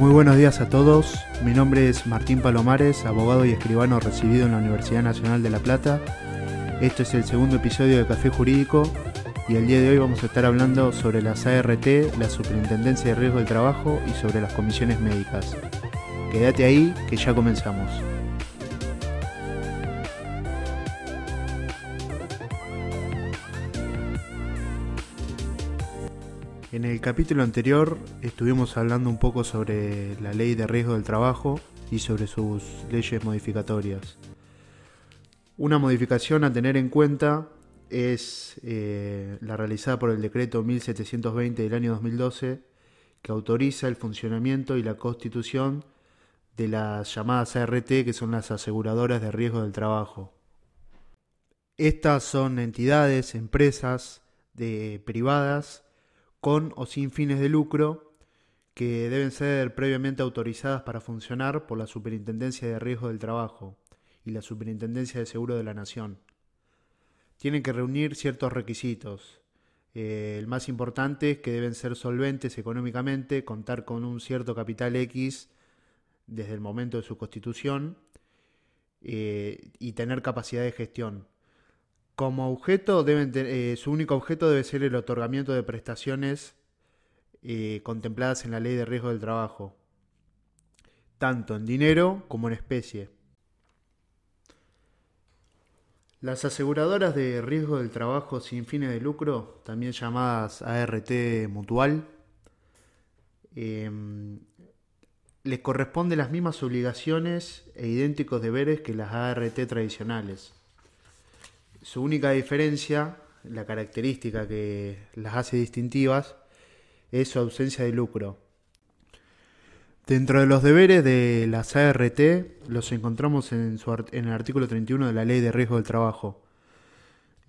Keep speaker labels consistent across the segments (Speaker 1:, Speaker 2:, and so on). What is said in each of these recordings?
Speaker 1: Muy buenos días a todos, mi nombre es Martín Palomares, abogado y escribano recibido en la Universidad Nacional de La Plata. Este es el segundo episodio de Café Jurídico y el día de hoy vamos a estar hablando sobre las ART, la Superintendencia de Riesgo del Trabajo y sobre las comisiones médicas. Quédate ahí que ya comenzamos. En el capítulo anterior estuvimos hablando un poco sobre la ley de riesgo del trabajo y sobre sus leyes modificatorias. Una modificación a tener en cuenta es eh, la realizada por el decreto 1720 del año 2012 que autoriza el funcionamiento y la constitución de las llamadas ART que son las aseguradoras de riesgo del trabajo. Estas son entidades, empresas de, privadas con o sin fines de lucro que deben ser previamente autorizadas para funcionar por la Superintendencia de Riesgo del Trabajo y la Superintendencia de Seguro de la Nación. Tienen que reunir ciertos requisitos. Eh, el más importante es que deben ser solventes económicamente, contar con un cierto capital X desde el momento de su constitución eh, y tener capacidad de gestión. Como objeto, deben eh, su único objeto debe ser el otorgamiento de prestaciones eh, contempladas en la ley de riesgo del trabajo, tanto en dinero como en especie. Las aseguradoras de riesgo del trabajo sin fines de lucro, también llamadas ART mutual, em, les corresponden las mismas obligaciones e idénticos deberes que las ART tradicionales. Su única diferencia, la característica que las hace distintivas, es su ausencia de lucro. Dentro de los deberes de las ART los encontramos en, el artículo 31 de la Ley de Riesgo del Trabajo.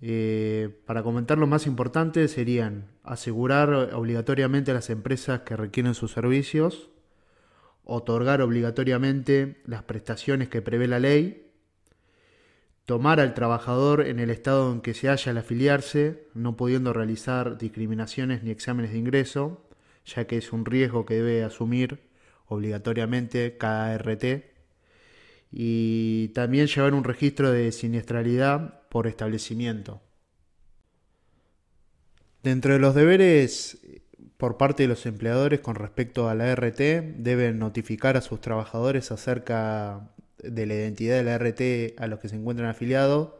Speaker 1: Eh, para comentar lo más importante serían asegurar obligatoriamente a las empresas que requieren sus servicios, otorgar obligatoriamente las prestaciones que prevé la ley, tomar al trabajador en el estado en que se halla al afiliarse, no pudiendo realizar discriminaciones ni exámenes de ingreso, ya que es un riesgo que debe asumir obligatoriamente cada RT, y también llevar un registro de siniestralidad por establecimiento. Dentro de los deberes por parte de los empleadores con respecto a la RT, deben notificar a sus trabajadores acerca de la identidad de la RT a los que se encuentran afiliados,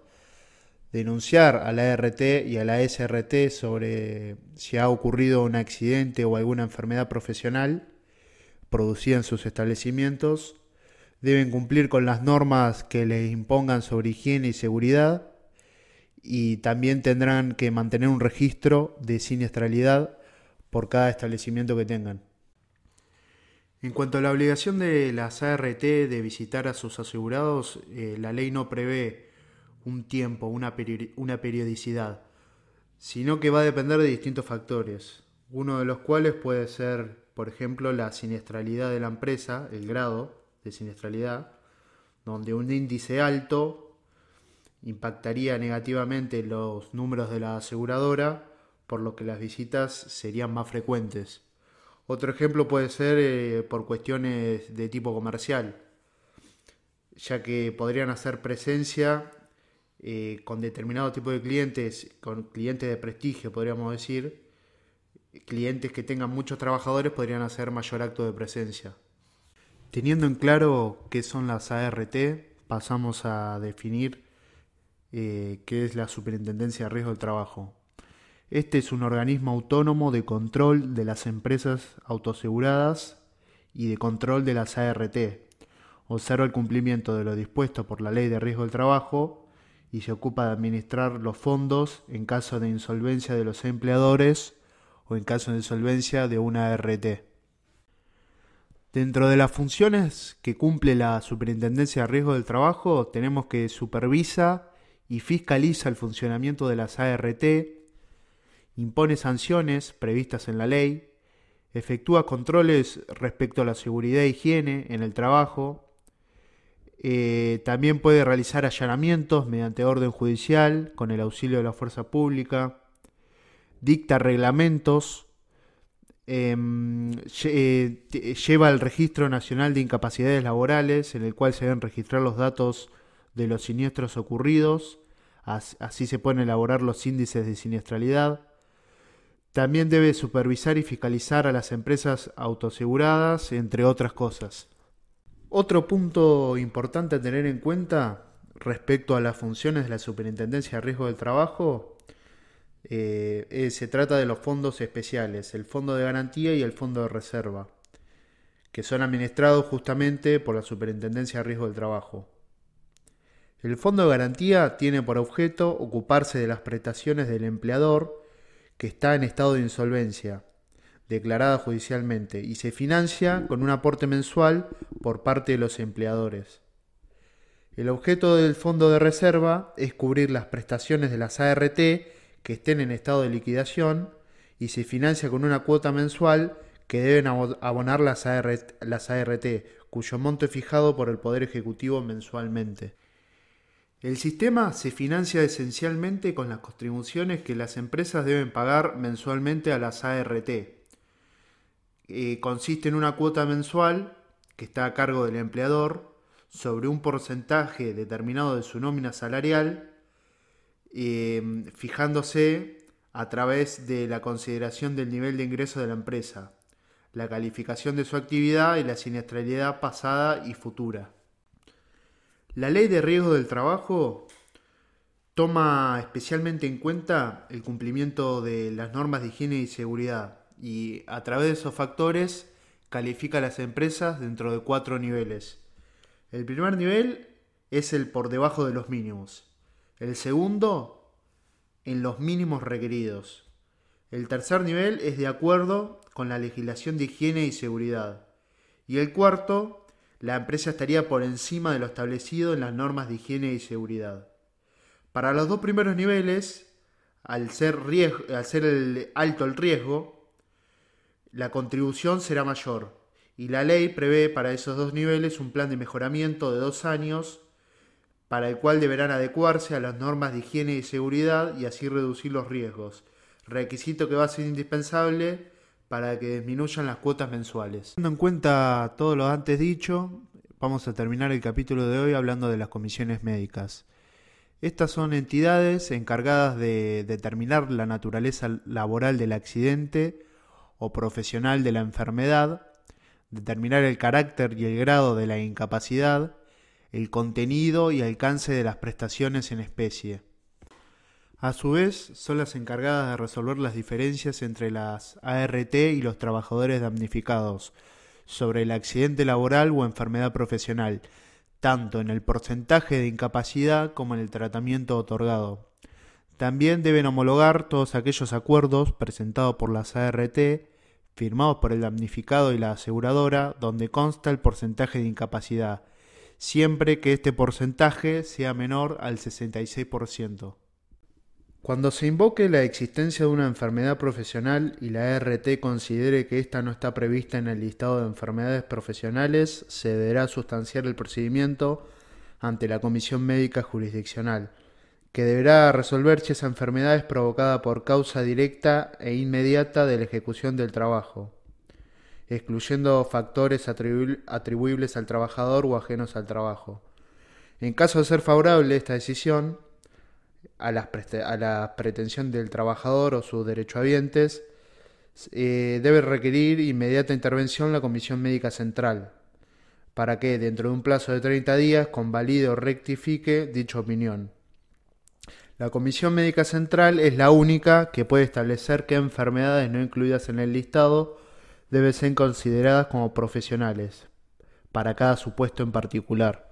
Speaker 1: denunciar a la RT y a la SRT sobre si ha ocurrido un accidente o alguna enfermedad profesional producida en sus establecimientos, deben cumplir con las normas que les impongan sobre higiene y seguridad y también tendrán que mantener un registro de siniestralidad por cada establecimiento que tengan. En cuanto a la obligación de las ART de visitar a sus asegurados, eh, la ley no prevé un tiempo, una, una periodicidad, sino que va a depender de distintos factores, uno de los cuales puede ser, por ejemplo, la siniestralidad de la empresa, el grado de siniestralidad, donde un índice alto impactaría negativamente los números de la aseguradora, por lo que las visitas serían más frecuentes. Otro ejemplo puede ser eh, por cuestiones de tipo comercial, ya que podrían hacer presencia eh, con determinado tipo de clientes, con clientes de prestigio, podríamos decir, clientes que tengan muchos trabajadores podrían hacer mayor acto de presencia. Teniendo en claro qué son las ART, pasamos a definir eh, qué es la Superintendencia de Riesgo del Trabajo. Este es un organismo autónomo de control de las empresas autoseguradas y de control de las ART. Observa el cumplimiento de lo dispuesto por la Ley de Riesgo del Trabajo y se ocupa de administrar los fondos en caso de insolvencia de los empleadores o en caso de insolvencia de una ART. Dentro de las funciones que cumple la Superintendencia de Riesgo del Trabajo tenemos que supervisa y fiscaliza el funcionamiento de las ART, impone sanciones previstas en la ley, efectúa controles respecto a la seguridad e higiene en el trabajo, eh, también puede realizar allanamientos mediante orden judicial con el auxilio de la fuerza pública, dicta reglamentos, em, eh, lleva el Registro Nacional de Incapacidades Laborales, en el cual se deben registrar los datos de los siniestros ocurridos, así se pueden elaborar los índices de siniestralidad. También debe supervisar y fiscalizar a las empresas autoaseguradas, entre otras cosas. Otro punto importante a tener en cuenta respecto a las funciones de la Superintendencia de Riesgo del Trabajo eh, se trata de los fondos especiales, el Fondo de Garantía y el Fondo de Reserva, que son administrados justamente por la Superintendencia de Riesgo del Trabajo. El Fondo de Garantía tiene por objeto ocuparse de las prestaciones del empleador que está en estado de insolvencia, declarada judicialmente, y se financia con un aporte mensual por parte de los empleadores. El objeto del Fondo de Reserva es cubrir las prestaciones de las ART que estén en estado de liquidación y se financia con una cuota mensual que deben abonar las ART, las ART cuyo monto es fijado por el Poder Ejecutivo mensualmente. El sistema se financia esencialmente con las contribuciones que las empresas deben pagar mensualmente a las ART. Eh, consiste en una cuota mensual que está a cargo del empleador sobre un porcentaje determinado de su nómina salarial, eh, fijándose a través de la consideración del nivel de ingreso de la empresa, la calificación de su actividad y la siniestralidad pasada y futura. La ley de riesgo del trabajo toma especialmente en cuenta el cumplimiento de las normas de higiene y seguridad y a través de esos factores califica a las empresas dentro de cuatro niveles. El primer nivel es el por debajo de los mínimos. El segundo, en los mínimos requeridos. El tercer nivel es de acuerdo con la legislación de higiene y seguridad. Y el cuarto la empresa estaría por encima de lo establecido en las normas de higiene y seguridad. Para los dos primeros niveles, al ser, ser alto el riesgo, la contribución será mayor y la ley prevé para esos dos niveles un plan de mejoramiento de dos años para el cual deberán adecuarse a las normas de higiene y seguridad y así reducir los riesgos, requisito que va a ser indispensable para que disminuyan las cuotas mensuales. Teniendo en cuenta todo lo antes dicho, vamos a terminar el capítulo de hoy hablando de las comisiones médicas. Estas son entidades encargadas de determinar la naturaleza laboral del accidente o profesional de la enfermedad, determinar el carácter y el grado de la incapacidad, el contenido y alcance de las prestaciones en especie. A su vez, son las encargadas de resolver las diferencias entre las ART y los trabajadores damnificados sobre el accidente laboral o enfermedad profesional, tanto en el porcentaje de incapacidad como en el tratamiento otorgado. También deben homologar todos aquellos acuerdos presentados por las ART, firmados por el damnificado y la aseguradora, donde consta el porcentaje de incapacidad, siempre que este porcentaje sea menor al 66%. Cuando se invoque la existencia de una enfermedad profesional y la ART considere que ésta no está prevista en el listado de enfermedades profesionales, se deberá sustanciar el procedimiento ante la Comisión Médica Jurisdiccional, que deberá resolver si esa enfermedad es provocada por causa directa e inmediata de la ejecución del trabajo, excluyendo factores atribuibles al trabajador o ajenos al trabajo. En caso de ser favorable esta decisión, a, la pretensión del trabajador o sus derechohabientes, eh, debe requerir inmediata intervención la Comisión Médica Central, para que, dentro de un plazo de 30 días, convalide o rectifique dicha opinión. La Comisión Médica Central es la única que puede establecer qué enfermedades no incluidas en el listado deben ser consideradas como profesionales, para cada supuesto en particular.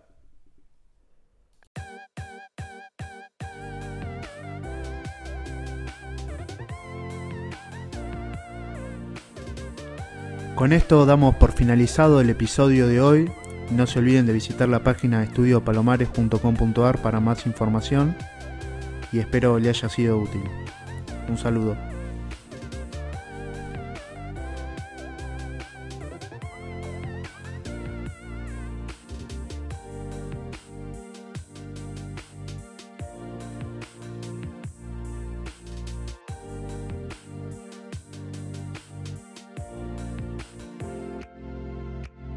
Speaker 1: Con esto damos por finalizado el episodio de hoy. No se olviden de visitar la página estudiopalomares.com.ar para más información y espero le haya sido útil. Un saludo.